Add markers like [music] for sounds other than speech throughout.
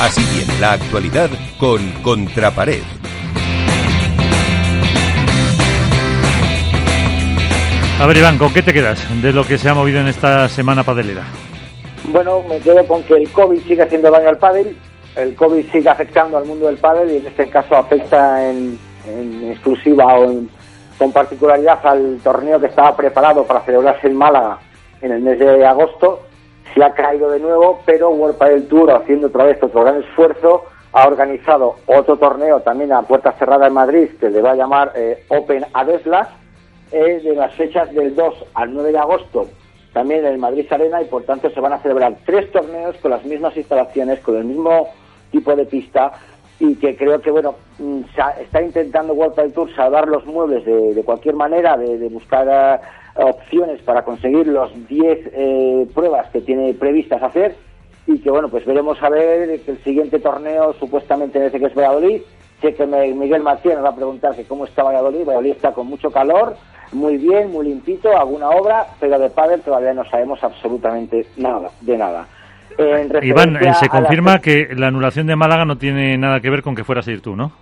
Así viene la actualidad con Contrapared. A ver, Iván, ¿con qué te quedas de lo que se ha movido en esta semana padelera? Bueno, me quedo con que el COVID sigue haciendo daño al pádel, el COVID sigue afectando al mundo del pádel y en este caso afecta en, exclusiva o con particularidad al torneo que estaba preparado para celebrarse en Málaga en el mes de agosto. Se ha caído de nuevo, pero World Padel Tour, haciendo otra vez otro gran esfuerzo, ha organizado otro torneo también a puerta cerrada en Madrid que le va a llamar eh, Open Adeslas es de las fechas del 2 al 9 de agosto, también en Madrid Arena, y por tanto se van a celebrar tres torneos con las mismas instalaciones, con el mismo tipo de pista, y que creo que, bueno, mm, está intentando World Padel Tour salvar los muebles de, cualquier manera, de, buscar eh, opciones para conseguir los 10 eh, pruebas que tiene previstas hacer, y que, bueno, pues veremos a ver que el siguiente torneo supuestamente en ese que es Valladolid, sé que Miguel Martínez va a preguntar que cómo está Valladolid, Valladolid está con mucho calor, muy bien, muy limpito, alguna obra, pero de pádel todavía no sabemos absolutamente nada, de nada. Iván, eh, se confirma que la anulación de Málaga no tiene nada que ver con que fueras a ir tú, ¿no?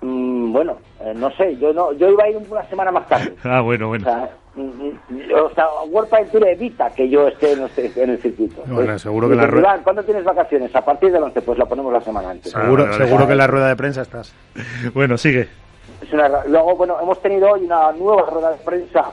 Mm, bueno, eh, no sé, yo no, yo iba a ir una semana más tarde. [laughs] ah, bueno, bueno. O sea, mm, mm, o sea World Tour evita que yo esté en, el circuito. Bueno, pues, seguro que la rueda... ¿Cuándo tienes vacaciones? A partir del 11, pues la ponemos la semana antes. Seguro, seguro que en la rueda de prensa estás. [laughs] bueno, sigue. Luego, bueno, hemos tenido hoy una nueva rueda de prensa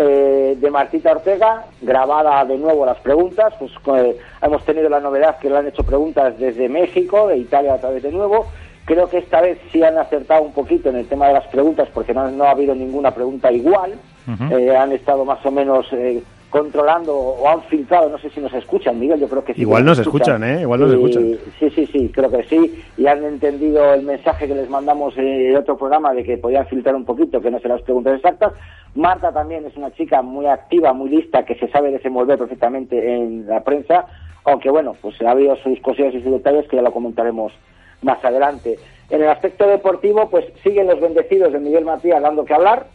eh, de Martita Ortega, grabada de nuevo las preguntas. Pues eh, hemos tenido la novedad que le han hecho preguntas desde México, de Italia a través de nuevo. Creo que esta vez sí han acertado un poquito en el tema de las preguntas, porque no, ha habido ninguna pregunta igual. Eh, han estado más o menos controlando o han filtrado, no sé si nos escuchan, Miguel, yo creo que sí. Igual nos escuchan, ¿eh? Igual nos escuchan. Sí, sí, sí, creo que sí. Y han entendido el mensaje que les mandamos en otro programa de que podían filtrar un poquito, que no se las preguntas exactas. Marta también es una chica muy activa, muy lista, que se sabe desenvolver perfectamente en la prensa, aunque bueno, pues ha habido sus cosillas y sus detalles que ya lo comentaremos más adelante. En el aspecto deportivo, pues siguen los bendecidos de Miguel Matías dando que hablar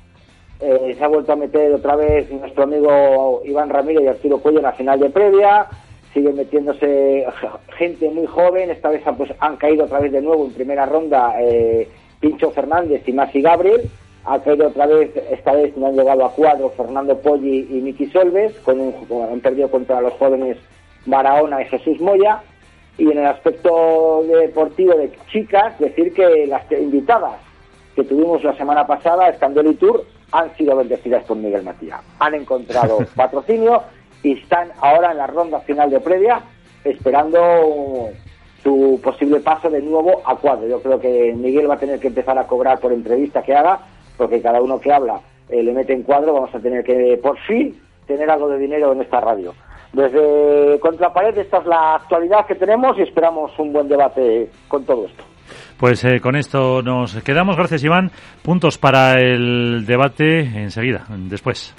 eh, se ha vuelto a meter otra vez nuestro amigo Iván Ramírez y Arturo Cuello en la final de previa. Sigue metiéndose [laughs] gente muy joven. Esta vez pues, han caído otra vez de nuevo en primera ronda eh, Pincho Fernández y Masi Gabriel. Ha caído otra vez, esta vez no han llegado a cuadro Fernando Poggi y Miki Solves. Con han perdido contra los jóvenes Barahona y Jesús Moya. Y en el aspecto deportivo de chicas, decir que las invitadas que tuvimos la semana pasada, Escandel y Tour, han sido bendecidas por Miguel Matías. Han encontrado [laughs] patrocinio y están ahora en la ronda final de previa esperando su posible paso de nuevo a cuadro. Yo creo que Miguel va a tener que empezar a cobrar por entrevista que haga, porque cada uno que habla eh, le mete en cuadro, vamos a tener que por fin tener algo de dinero en esta radio. Desde Contrapared, esta es la actualidad que tenemos y esperamos un buen debate con todo esto. Pues eh, con esto nos quedamos. Gracias, Iván. Puntos para el debate enseguida, después.